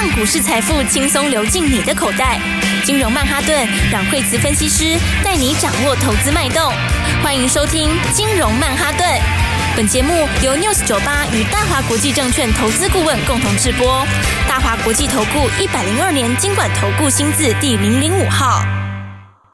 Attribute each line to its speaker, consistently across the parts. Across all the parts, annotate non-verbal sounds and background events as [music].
Speaker 1: 让股市财富轻松流进你的口袋。金融曼哈顿，让惠慈分析师带你掌握投资脉动。欢迎收听金融曼哈顿。本节目由 News 九八与大华国际证券投资顾问共同制播。大华国际投顾一百零二年金管投顾新字第零零五号。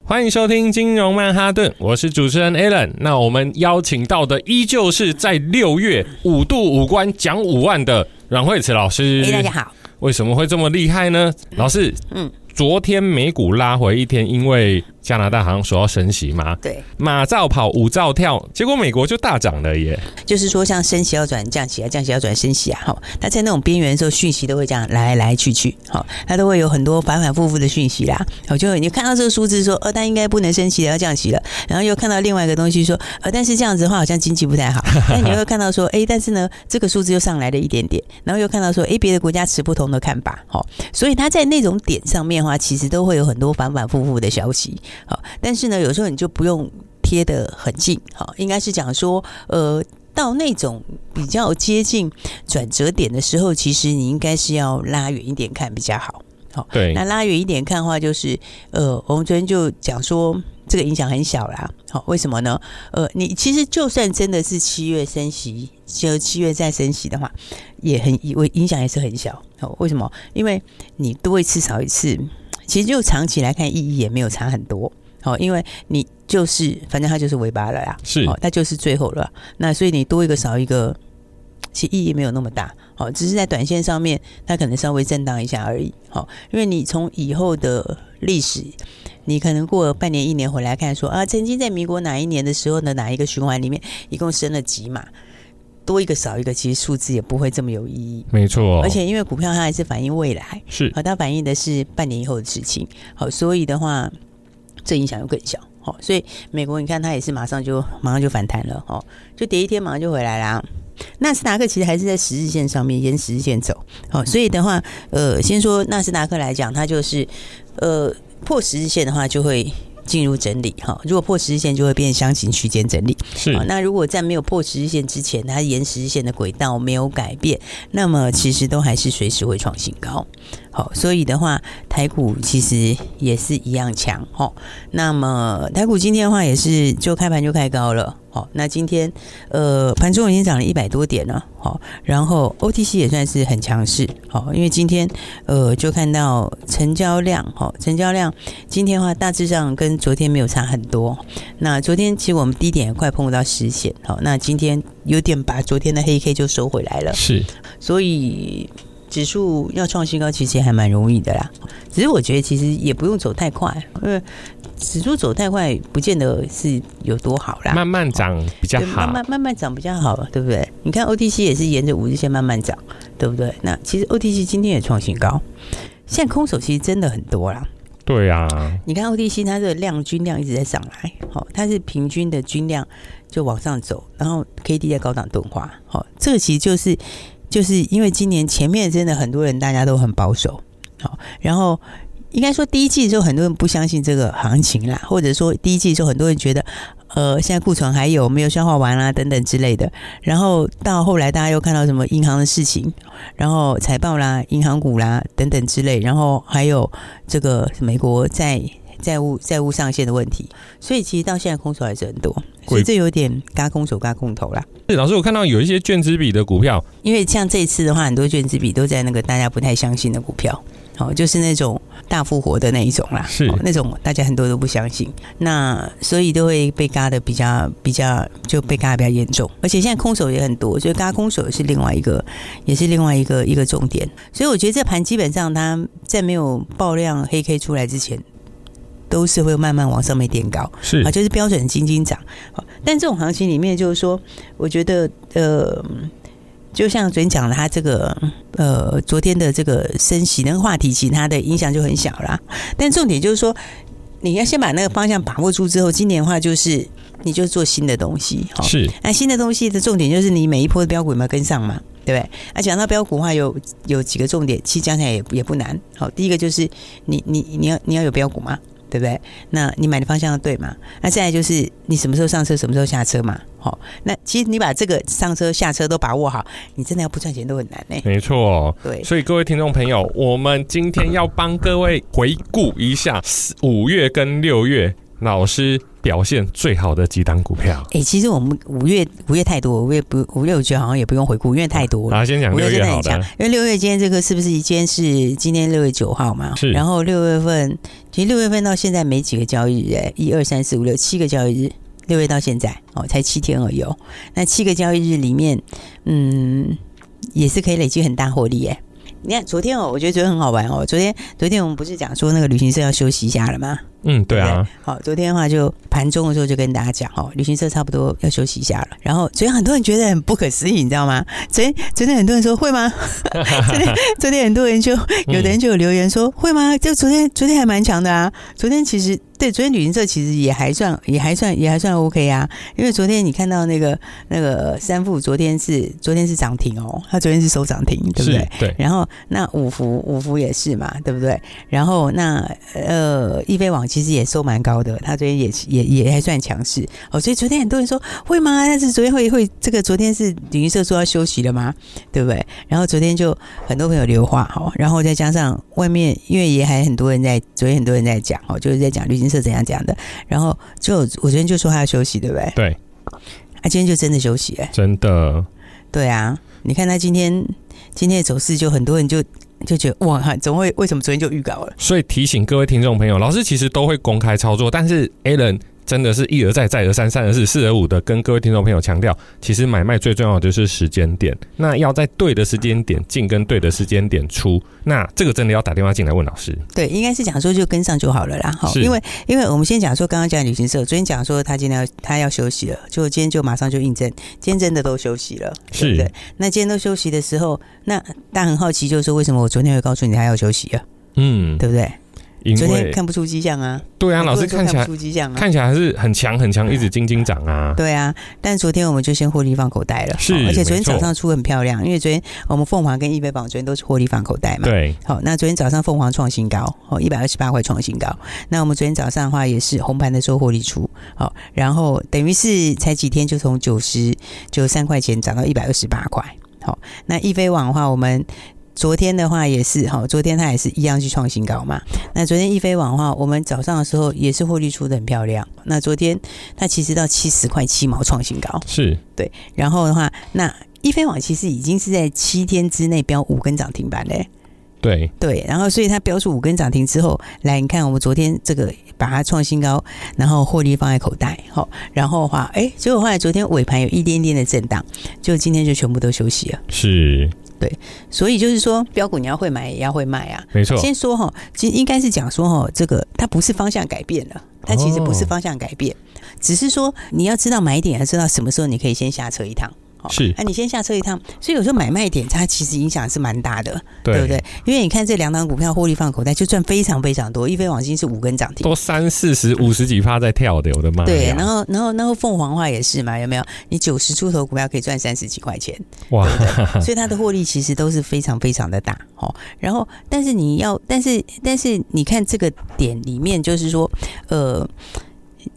Speaker 2: 欢迎收听金融曼哈顿，我是主持人 Alan。那我们邀请到的依旧是在六月五度五关讲五万的阮惠慈老师。
Speaker 3: 哎，大家好。
Speaker 2: 为什么会这么厉害呢？老师，嗯。昨天美股拉回一天，因为加拿大好像说要升息嘛。
Speaker 3: 对，
Speaker 2: 马照跑，舞照跳，结果美国就大涨了耶。
Speaker 3: 就是说，像升息要转降息啊，降息要转升息啊，好，它在那种边缘的时候，讯息都会这样来来去去，好，它都会有很多反反复复的讯息啦。我，就你看到这个数字说，呃，它应该不能升息了，要降息了，然后又看到另外一个东西说，呃，但是这样子的话，好像经济不太好。[laughs] 那你会看到说，哎，但是呢，这个数字又上来了一点点，然后又看到说，哎，别的国家持不同的看法，好，所以它在那种点上面的话，其实都会有很多反反复复的消息，好，但是呢。有时候你就不用贴得很近，好，应该是讲说，呃，到那种比较接近转折点的时候，其实你应该是要拉远一点看比较好，好，
Speaker 2: 对，
Speaker 3: 那拉远一点看的话，就是，呃，我们昨天就讲说，这个影响很小啦，好，为什么呢？呃，你其实就算真的是七月升息，就七月再升息的话，也很影影响也是很小，好，为什么？因为你多一次少一次，其实就长期来看意义也没有差很多。好，因为你就是，反正它就是尾巴了呀，
Speaker 2: 是，
Speaker 3: 它就是最后了。那所以你多一个少一个，其实意义没有那么大。好，只是在短线上面，它可能稍微震荡一下而已。好，因为你从以后的历史，你可能过了半年、一年回来看说，说啊，曾经在民国哪一年的时候呢，哪一个循环里面一共升了几码，多一个少一个，其实数字也不会这么有意义。
Speaker 2: 没错，
Speaker 3: 而且因为股票它还是反映未来，
Speaker 2: 是，
Speaker 3: 好，它反映的是半年以后的事情。好，所以的话。这影响又更小，好，所以美国你看它也是马上就马上就反弹了，哦，就跌一天马上就回来啦。纳斯达克其实还是在十日线上面沿十日线走，好，所以的话，呃，先说纳斯达克来讲，它就是呃破十日线的话就会进入整理，哈，如果破十日线就会变箱型区间整理，那如果在没有破十日线之前，它沿十日线的轨道没有改变，那么其实都还是随时会创新高。好，所以的话，台股其实也是一样强。哦，那么台股今天的话也是就开盘就开高了。好，那今天呃盘中已经涨了一百多点了。好，然后 OTC 也算是很强势。好，因为今天呃就看到成交量，好，成交量今天的话大致上跟昨天没有差很多。那昨天其实我们低点也快碰到十线。好，那今天有点把昨天的黑 K 就收回来了。
Speaker 2: 是，
Speaker 3: 所以。指数要创新高，其实还蛮容易的啦。只是我觉得，其实也不用走太快，因为指数走太快，不见得是有多好啦。
Speaker 2: 慢慢涨比较好，
Speaker 3: 慢慢慢慢涨比较好，对不对？你看 OTC 也是沿着五日线慢慢涨，对不对？那其实 OTC 今天也创新高，现在空手其实真的很多啦。
Speaker 2: 对啊，
Speaker 3: 你看 OTC 它的量均量一直在上来，好，它是平均的均量就往上走，然后 KD 在高档钝化，好，这个其实就是。就是因为今年前面真的很多人大家都很保守，好，然后应该说第一季的时候很多人不相信这个行情啦，或者说第一季的时候很多人觉得，呃，现在库存还有没有消化完啦等等之类的，然后到后来大家又看到什么银行的事情，然后财报啦、银行股啦等等之类，然后还有这个美国在债务债务上限的问题，所以其实到现在空手还是很多。所以这有点嘎空手嘎空头啦。
Speaker 2: 是老师，我看到有一些卷资比的股票，
Speaker 3: 因为像这一次的话，很多卷资比都在那个大家不太相信的股票，哦，就是那种大复活的那一种啦，
Speaker 2: 是
Speaker 3: 那种大家很多都不相信，那所以都会被嘎的比较比较就被嘎的比较严重，而且现在空手也很多，所以嘎空手也是另外一个也是另外一个一个重点。所以我觉得这盘基本上它在没有爆量黑 K 出来之前。都是会慢慢往上面垫高，
Speaker 2: 是
Speaker 3: 啊，就是标准的金金涨。但这种行情里面，就是说，我觉得呃，就像昨天讲了，它这个呃，昨天的这个升息那个话题，其实它的影响就很小啦。但重点就是说，你要先把那个方向把握住之后，今年的话就是你就做新的东西，
Speaker 2: 是。
Speaker 3: 那新的东西的重点就是你每一波的标股有没有跟上嘛？对不对？那，讲到标股的话，有有几个重点，其实讲起来也也不难。好，第一个就是你你你要你要有标股嘛。对对不对？那你买的方向要对嘛？那再来就是你什么时候上车，什么时候下车嘛？好，那其实你把这个上车下车都把握好，你真的要不赚钱都很难呢。
Speaker 2: 没错，
Speaker 3: 对，
Speaker 2: 所以各位听众朋友，我们今天要帮各位回顾一下五月跟六月老师表现最好的几档股票。
Speaker 3: 哎、欸，其实我们五月五月太多，五月不五月我觉得好像也不用回顾，因为太多了。
Speaker 2: 啊，先讲六月好的，
Speaker 3: 因为六月今天这个是不是今天是今天六月九号嘛？
Speaker 2: 是。
Speaker 3: 然后六月份，其实六月份到现在没几个交易日，哎，一二三四五六七个交易日。六月到现在哦，才七天而已哦。那七个交易日里面，嗯，也是可以累积很大获利耶。你看昨天哦，我觉得昨天很好玩哦。昨天昨天我们不是讲说那个旅行社要休息一下了吗？
Speaker 2: 嗯，对啊。
Speaker 3: 对好，昨天的话就盘中的时候就跟大家讲哦，旅行社差不多要休息一下了。然后昨天很多人觉得很不可思议，你知道吗？昨天昨天很多人说会吗？[laughs] 昨天昨天很多人就有的人就有留言说、嗯、会吗？就昨天昨天还蛮强的啊。昨天其实。对，昨天旅行社其实也还算，也还算，也还算 OK 啊。因为昨天你看到那个那个三富，昨天是昨天是涨停哦，他昨天是收涨停，对不对？
Speaker 2: 对。
Speaker 3: 然后那五福五福也是嘛，对不对？然后那呃易飞网其实也收蛮高的，他昨天也也也还算强势哦。所以昨天很多人说会吗？但是昨天会会这个昨天是旅行社说要休息了吗？对不对？然后昨天就很多朋友留话哦，然后再加上外面因为也还很多人在昨天很多人在讲哦，就是在讲旅行。社怎样讲的？然后就我昨天就说他要休息，对不对？
Speaker 2: 对。
Speaker 3: 他、啊、今天就真的休息，哎，
Speaker 2: 真的。
Speaker 3: 对啊，你看他今天今天的走势，就很多人就就觉得哇，怎么会？为什么昨天就预告了？
Speaker 2: 所以提醒各位听众朋友，老师其实都会公开操作，但是 Alan。真的是一而再，再而三，三而四，四而五的跟各位听众朋友强调，其实买卖最重要的就是时间点。那要在对的时间点进，跟对的时间点出。那这个真的要打电话进来问老师。对，应该是讲说就跟上就好了啦。好，因为因为我们先讲说，刚刚讲旅行社，昨天讲说他今天要他要休息了，就今天就马上就印证，今天真的都休息了，对不对？那今天都休息的时候，那大家很好奇，就是说为什么我昨天会告诉你他要休息啊？嗯，对不对？昨天看不出迹象啊，对啊，老师看起来看不出迹象啊，看起来还是很强很强，一直金金涨啊。对啊，但昨天我们就先获利放口袋了，是，而且昨天早上出很漂亮，因为昨天我们凤凰跟易飞榜昨天都是获利放口袋嘛。对，好，那昨天早上凤凰创新高，哦，一百二十八块创新高。那我们昨天早上的话也是红盘的时候获利出，好，然后等于是才几天就从九十九十三块钱涨到一百二十八块。好，那易飞网的话我们。昨天的话也是哈，昨天它也是一样去创新高嘛。那昨天易飞网的话，我们早上的时候也是获利出的很漂亮。那昨天它其实到七十块七毛创新高，是对。然后的话，那易飞网其实已经是在七天之内飙五根涨停板嘞。对对，然后所以它飙出五根涨停之后，来你看我们昨天这个把它创新高，然后获利放在口袋，好，然后的话，哎，结果后来昨天尾盘有一点点的震荡，就今天就全部都休息了。是。对，所以就是说，标股你要会买，也要会卖啊。没错。先说哈，其实应该是讲说哈，这个它不是方向改变了，它其实不是方向改变，只是说你要知道买点，要知道什么时候你可以先下车一趟。是，哎、啊，你先下车一趟，所以有时候买卖点它其实影响是蛮大的，对不对？因为你看这两档股票获利放口袋就赚非常非常多，一飞网今是五根涨停，都三四十、五十几趴在跳的，我的妈！对，然后然后然后凤凰话也是嘛，有没有？你九十出头股票可以赚三十几块钱，哇！所以它的获利其实都是非常非常的大，哦。然后，但是你要，但是但是你看这个点里面，就是说，呃，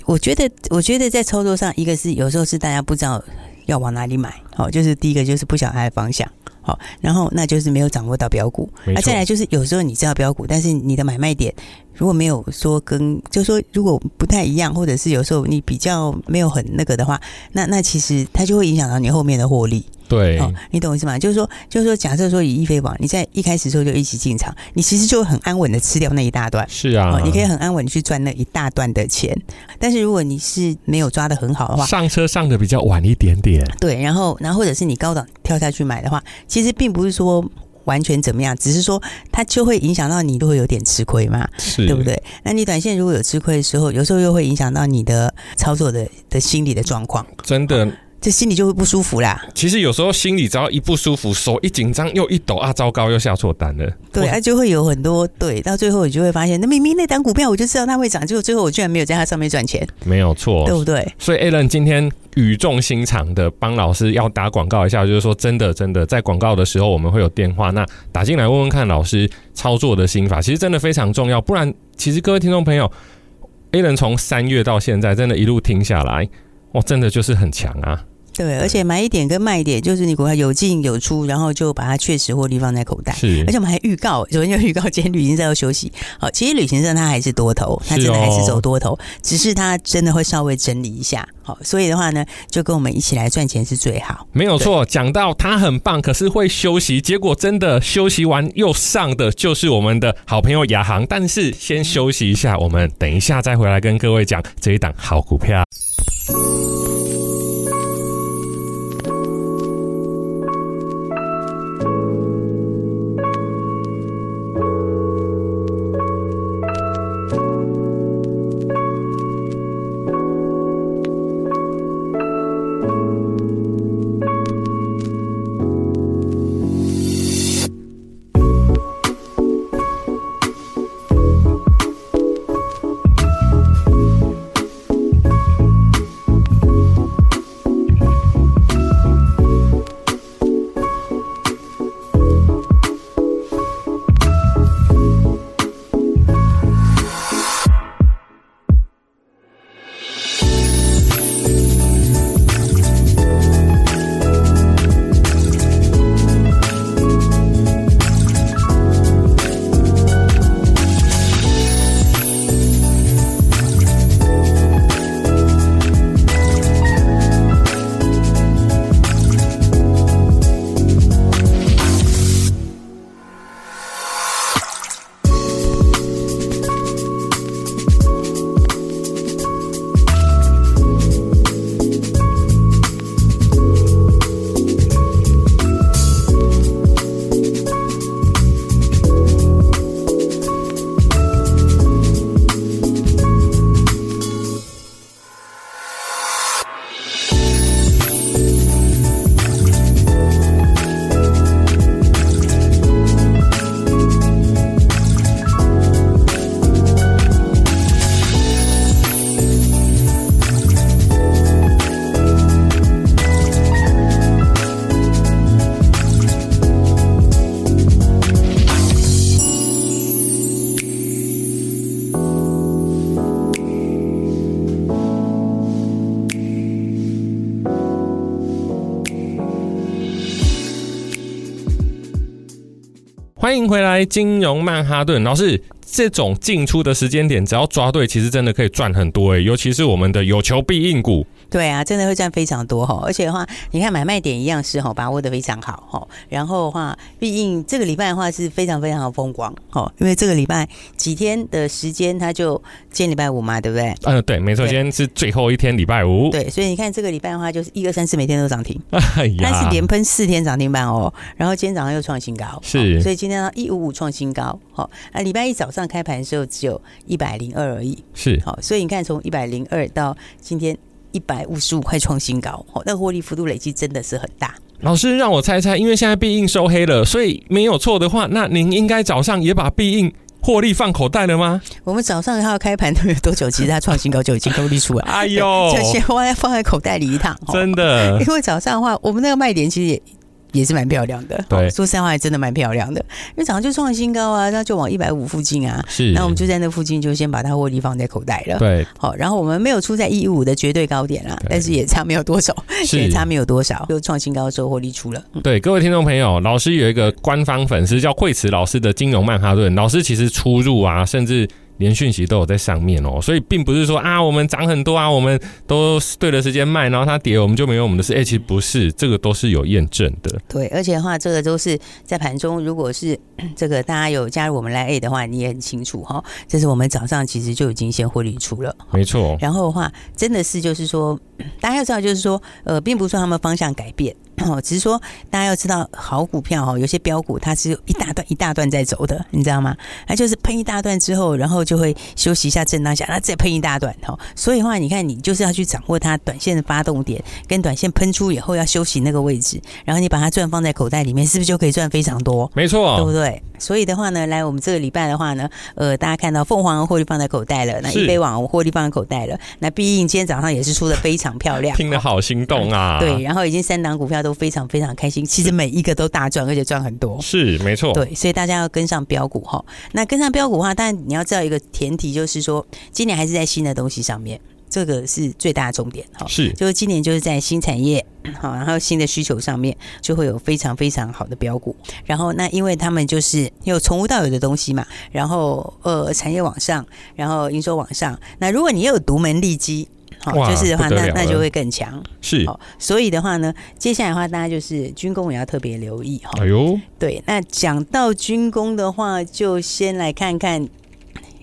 Speaker 2: 我觉得我觉得在操作上，一个是有时候是大家不知道。要往哪里买？好，就是第一个就是不晓得它的方向，好，然后那就是没有掌握到标股，那再来就是有时候你知道标股，但是你的买卖点如果没有说跟，就是说如果不太一样，或者是有时候你比较没有很那个的话，那那其实它就会影响到你后面的获利。对，哦，你懂我意思吗？就是说，就是说，假设说以易飞网，你在一开始的时候就一起进场，你其实就很安稳的吃掉那一大段。是啊，哦，你可以很安稳去赚那一大段的钱。但是如果你是没有抓得很好的话，上车上的比较晚一点点。对，然后，然后或者是你高档跳下去买的话，其实并不是说完全怎么样，只是说它就会影响到你就会有点吃亏嘛，对不对？那你短线如果有吃亏的时候，有时候又会影响到你的操作的的心理的状况。真的。这心里就会不舒服啦。其实有时候心里只要一不舒服，手一紧张又一抖啊，糟糕，又下错单了。对，啊，就会有很多对，到最后你就会发现，那明明那档股票我就知道它会涨，结果最后我居然没有在它上面赚钱。没有错，对不对？所以 Alan 今天语重心长的帮老师要打广告一下，就是说真的真的，在广告的时候我们会有电话，那打进来问问看老师操作的心法，其实真的非常重要。不然，其实各位听众朋友。，Alan 从三月到现在，真的一路听下来，哇，真的就是很强啊。
Speaker 3: 对，而且买一点跟卖一点，就是你股票有进有出，然后就把它确实获利放在口袋。
Speaker 2: 是，
Speaker 3: 而且我们还预告，昨天就预告今天旅行社要休息。好，其实旅行社它还是多头，它真的还是走多头，哦、只是它真的会稍微整理一下。好，所以的话呢，就跟我们一起来赚钱是最好。
Speaker 2: 没有错，讲到它很棒，可是会休息，结果真的休息完又上的就是我们的好朋友亚航。但是先休息一下，我们等一下再回来跟各位讲这一档好股票。欢迎回来，金融曼哈顿老师。这种进出的时间点，只要抓对，其实真的可以赚很多诶。尤其是我们的有求必应股，
Speaker 3: 对啊，真的会赚非常多哈。而且的话，你看买卖点一样是哈，把握的非常好哈。然后的话，毕竟这个礼拜的话是非常非常的风光哈，因为这个礼拜几天的时间，它就今天礼拜五嘛，对不对？
Speaker 2: 嗯，对，没错，今天是最后一天礼拜五。
Speaker 3: 对，所以你看这个礼拜的话，就是一二三四每天都涨停，[laughs] 哎呀，但是连喷四天涨停板哦。然后今天早上又创新高，
Speaker 2: 是，
Speaker 3: 所以今天呢一五五创新高，好，那礼拜一早上。上开盘的时候只有一百零二而已，
Speaker 2: 是
Speaker 3: 好，所以你看从一百零二到今天一百五十五块创新高，哦，那个获利幅度累积真的是很大。
Speaker 2: 老师让我猜猜，因为现在必应收黑了，所以没有错的话，那您应该早上也把必应获利放口袋了吗？
Speaker 3: 我们早上还要开盘都没有多久，其实它创新高就已经获利出来，
Speaker 2: 哎呦，[laughs]
Speaker 3: 就先放在放在口袋里一趟，
Speaker 2: 真的，
Speaker 3: 因为早上的话，我们那个卖点其实也。也是蛮漂亮的，
Speaker 2: 对，
Speaker 3: 说实话还真的蛮漂亮的，因为早上就创新高啊，那就往一百五附近啊，
Speaker 2: 是，
Speaker 3: 那我们就在那附近就先把它获利放在口袋了，
Speaker 2: 对，
Speaker 3: 好，然后我们没有出在一五的绝对高点啦，但是也差没有多少，也差没有多少，就创新高的时候获利出了。
Speaker 2: 对，各位听众朋友，老师有一个官方粉丝叫惠慈老师的金融曼哈顿，老师其实出入啊，甚至。连讯息都有在上面哦，所以并不是说啊，我们涨很多啊，我们都对的时间卖，然后它跌，我们就没有我们的事。哎、欸，其实不是，这个都是有验证的。
Speaker 3: 对，而且的话，这个都是在盘中，如果是 [clears throat] 这个大家有加入我们来 A 的话，你也很清楚哈。这是我们早上其实就已经先获利出了，
Speaker 2: 没错。
Speaker 3: 然后的话，真的是就是说，[clears throat] 大家要知道，就是说，呃，并不是说他们方向改变。[clears throat] 哦，只是说大家要知道，好股票哈，有些标股它是有一大段一大段在走的，你知道吗？它就是喷一大段之后，然后就会休息一下，震荡一下，那再喷一大段哦。所以的话，你看你就是要去掌握它短线的发动点，跟短线喷出以后要休息那个位置，然后你把它赚放在口袋里面，是不是就可以赚非常多？
Speaker 2: 没错，
Speaker 3: 对不对？所以的话呢，来我们这个礼拜的话呢，呃，大家看到凤凰获利放在口袋了，那一杯网获利放在口袋了，那毕竟今天早上也是出的非常漂亮，[laughs]
Speaker 2: 听得好心动啊！
Speaker 3: 对，然后已经三档股票都。非常非常开心。其实每一个都大赚，而且赚很多。
Speaker 2: 是没错，
Speaker 3: 对，所以大家要跟上标股哈。那跟上标股的话，但你要知道一个前提，就是说今年还是在新的东西上面。这个是最大的重点哈，
Speaker 2: 是，
Speaker 3: 就是今年就是在新产业好，然后新的需求上面就会有非常非常好的标股，然后那因为他们就是有从无到有的东西嘛，然后呃产业往上，然后营收往上，那如果你又有独门利基，好，就是的话，那那就会更强，
Speaker 2: 是，
Speaker 3: 所以的话呢，接下来的话大家就是军工也要特别留意哈，
Speaker 2: 哎呦，
Speaker 3: 对，那讲到军工的话，就先来看看。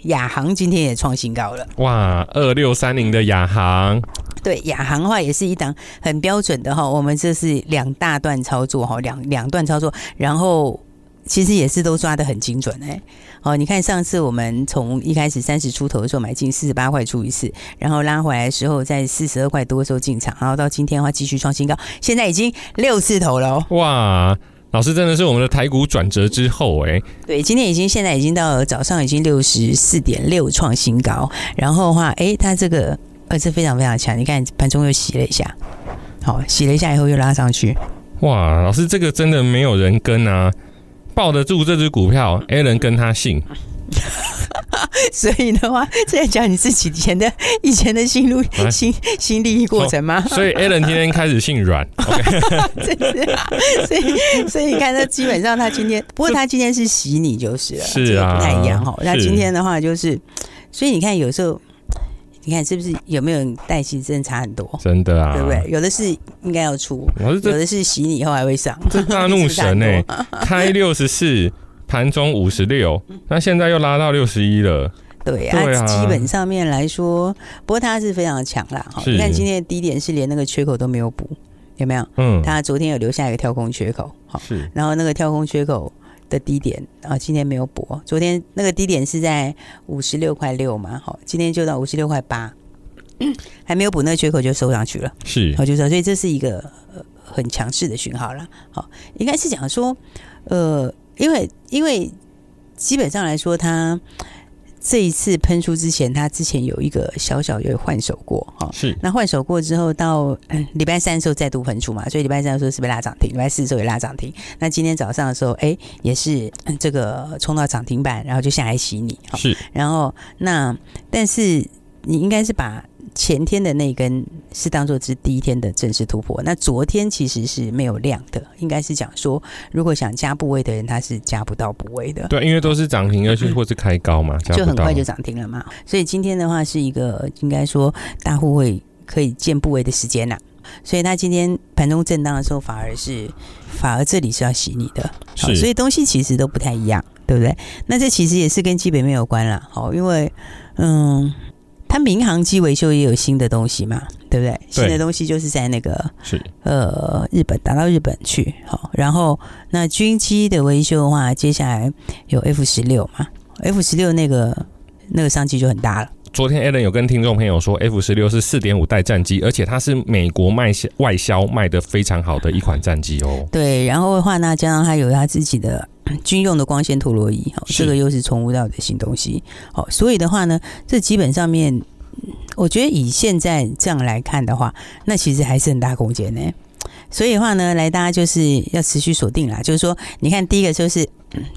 Speaker 3: 亚航今天也创新高了，
Speaker 2: 哇！二六三零的亚航，
Speaker 3: 对，亚航的话也是一档很标准的哈。我们这是两大段操作哈，两两段操作，然后其实也是都抓的很精准哎。哦，你看上次我们从一开始三十出头的时候买进四十八块出一次，然后拉回来的时候在四十二块多的时候进场，然后到今天的话继续创新高，现在已经六次头了哦，
Speaker 2: 哇！老师真的是我们的台股转折之后哎，
Speaker 3: 对，今天已经现在已经到了早上已经六十四点六创新高，然后的话，哎，它这个呃是非常非常强，你看盘中又洗了一下，好，洗了一下以后又拉上去，
Speaker 2: 哇，老师这个真的没有人跟啊，抱得住这只股票，Alan 跟他姓。[laughs]
Speaker 3: 所以的话，在讲你自己以前的以前的心路心心历过程吗？
Speaker 2: 所以 Alan 今天开始姓阮，[laughs]
Speaker 3: okay、[laughs] 啊，所以所以你看，他基本上他今天，不过他今天是洗你就是了，
Speaker 2: 是啊，
Speaker 3: 不太一样哈。那今天的话就是，所以你看有时候，你看是不是有没有人带其实真的差很多，
Speaker 2: 真的啊，
Speaker 3: 对不对？有的是应该要出，有的是洗你以后还会上，
Speaker 2: 这大怒神哎、欸，[laughs] 开六十四。盘中五十六，那现在又拉到六十一了。
Speaker 3: 对啊，对啊，基本上面来说，不过它是非常强啦。好，你看今天的低点是连那个缺口都没有补，有没有？嗯，它昨天有留下一个跳空缺口，好，是。然后那个跳空缺口的低点啊，今天没有补。昨天那个低点是在五十六块六嘛，好，今天就到五十六块八，[coughs] 还没有补那个缺口就收上去了。
Speaker 2: 是，
Speaker 3: 好，就说，所以这是一个很强势的讯号了。好，应该是讲说，呃。因为因为基本上来说，他这一次喷出之前，他之前有一个小小有换手过哈。
Speaker 2: 是。那
Speaker 3: 换手过之后，到礼拜三的时候再度喷出嘛，所以礼拜三的时候是不是拉涨停？礼拜四的时候也拉涨停。那今天早上的时候，哎，也是这个冲到涨停板，然后就下来洗你。
Speaker 2: 是。
Speaker 3: 然后那但是你应该是把。前天的那根是当做是第一天的正式突破，那昨天其实是没有量的，应该是讲说，如果想加部位的人，他是加不到部位的。
Speaker 2: 对，因为都是涨停，而且或是开高嘛，
Speaker 3: 就很快就涨停了嘛。所以今天的话是一个应该说大户会可以建部位的时间呐。所以他今天盘中震荡的时候，反而是反而这里是要洗你的，是，所以东西其实都不太一样，对不对？那这其实也是跟基本面有关了。好，因为嗯。它民航机维修也有新的东西嘛，对不对？新的东西就是在那个是呃日本打到日本去，好，然后那军机的维修的话，接下来有 F 十六嘛，F 十六那个那个商机就很大了。
Speaker 2: 昨天 Alan 有跟听众朋友说，F 十六是四点五代战机，而且它是美国卖销外销卖的非常好的一款战机哦。
Speaker 3: 对，然后的话呢，加上它有它自己的 [clears throat] 军用的光纤陀螺仪，这个又是从无到有的新东西。好，所以的话呢，这基本上面，我觉得以现在这样来看的话，那其实还是很大空间呢。所以的话呢，来大家就是要持续锁定啦。就是说，你看第一个就是。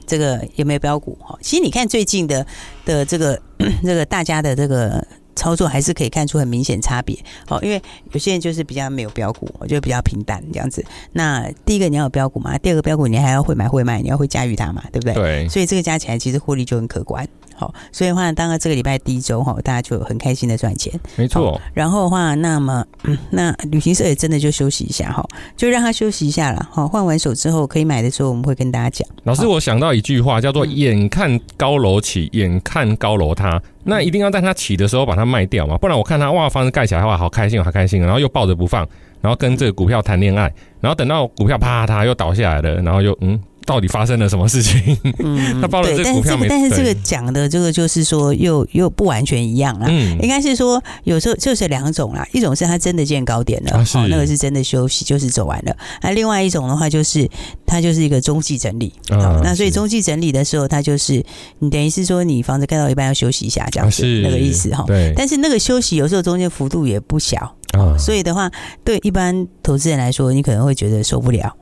Speaker 3: 这个有没有标股哈？其实你看最近的的这个这个大家的这个操作，还是可以看出很明显差别哦。因为有些人就是比较没有标股，我觉得比较平淡这样子。那第一个你要有标股嘛，第二个标股你还要会买会卖，你要会驾驭它嘛，对不对？
Speaker 2: 对。
Speaker 3: 所以这个加起来其实获利就很可观。好，所以的话，当然这个礼拜第一周哈，大家就很开心的赚钱，
Speaker 2: 没错。
Speaker 3: 然后的话，那么、嗯、[clears throat] 那旅行社也真的就休息一下哈，就让他休息一下了。好，换完手之后可以买的时候，我们会跟大家讲。
Speaker 2: 老师，我想到一句话，叫做“眼看高楼起，眼看高楼塌”，那一定要在它起的时候把它卖掉嘛，不然我看他哇，房子盖起来哇，好开心，好开心，然后又抱着不放，然后跟这个股票谈恋爱，然后等到股票啪他又倒下来了，然后又嗯。到底发生了什么事情？嗯，[laughs] 他报了这个股票没？
Speaker 3: 但是这个，但是这个讲的这个就是说又，又又不完全一样啦。嗯，应该是说有时候就是两种啦，一种是他真的见高点了，啊、哦，那个是真的休息，就是走完了。那另外一种的话，就是它就是一个中继整理。啊、哦，那所以中继整理的时候，它就是你等于是说你房子盖到一半要休息一下，这样子、啊、那个意思哈。对。但是那个休息有时候中间幅度也不小。
Speaker 2: 嗯，
Speaker 3: 所以的话，对一般投资人来说，你可能会觉得受不了。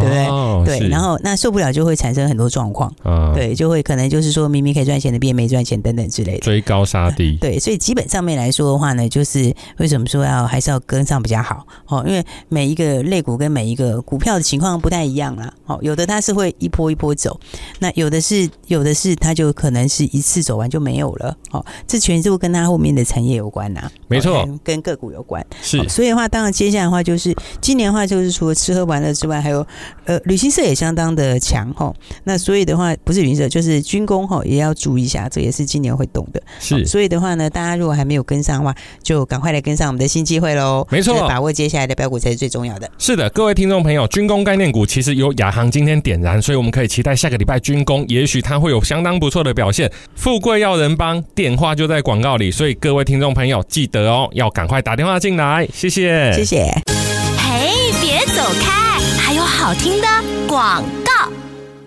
Speaker 3: 对不对？
Speaker 2: 哦、
Speaker 3: 对，然后那受不了就会产生很多状况，
Speaker 2: 嗯、
Speaker 3: 对，就会可能就是说明明可以赚钱的变没赚钱等等之类的，
Speaker 2: 追高杀低。
Speaker 3: 对，所以基本上面来说的话呢，就是为什么说要还是要跟上比较好哦？因为每一个类股跟每一个股票的情况不太一样啦。哦，有的它是会一波一波走，那有的是有的是它就可能是一次走完就没有了。哦，这全都跟它后面的产业有关呐，
Speaker 2: 没错，
Speaker 3: 跟，跟个股有关。
Speaker 2: 是，
Speaker 3: 哦，所以的话，当然接下来的话就是今年的话，就是除了吃喝玩乐之外，还有。呃，旅行社也相当的强哈，那所以的话，不是旅行社就是军工哈，也要注意一下，这也是今年会动的。
Speaker 2: 是，
Speaker 3: 所以的话呢，大家如果还没有跟上的话，就赶快来跟上我们的新机会喽。
Speaker 2: 没错，
Speaker 3: 把握接下来的标股才是最重要的。
Speaker 2: 是的，各位听众朋友，军工概念股其实由亚航今天点燃，所以我们可以期待下个礼拜军工，也许它会有相当不错的表现。富贵要人帮，电话就在广告里，所以各位听众朋友记得哦，要赶快打电话
Speaker 3: 进来。
Speaker 1: 谢谢，谢谢。好听的广告，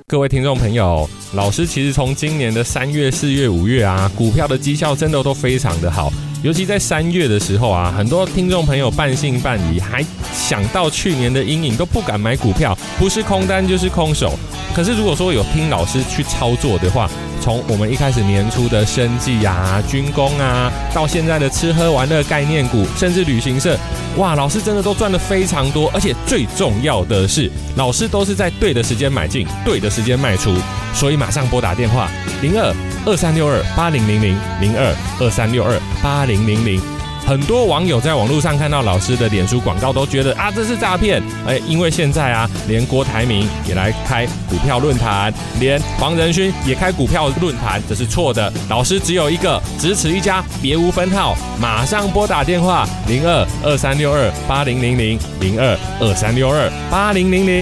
Speaker 2: 各位听众朋友，老师其实从今年的三月、四月、五月啊，股票的绩效真的都非常的好。尤其在三月的时候啊，很多听众朋友半信半疑，还想到去年的阴影，都不敢买股票，不是空单就是空手。可是如果说有听老师去操作的话，从我们一开始年初的生计啊、军工啊，到现在的吃喝玩乐概念股，甚至旅行社，哇，老师真的都赚的非常多，而且最重要的是，老师都是在对的时间买进，对的时间卖出，所以马上拨打电话零二二三六二八零零零零二二三六二八零零零。很多网友在网络上看到老师的脸书广告，都觉得啊，这是诈骗。哎，因为现在啊，连郭台铭也来开股票论坛，连黄仁勋也开股票论坛，这是错的。老师只有一个，只此一家，别无分号。马上拨打电话零二二三六二八零零零零二二三六二八零零零。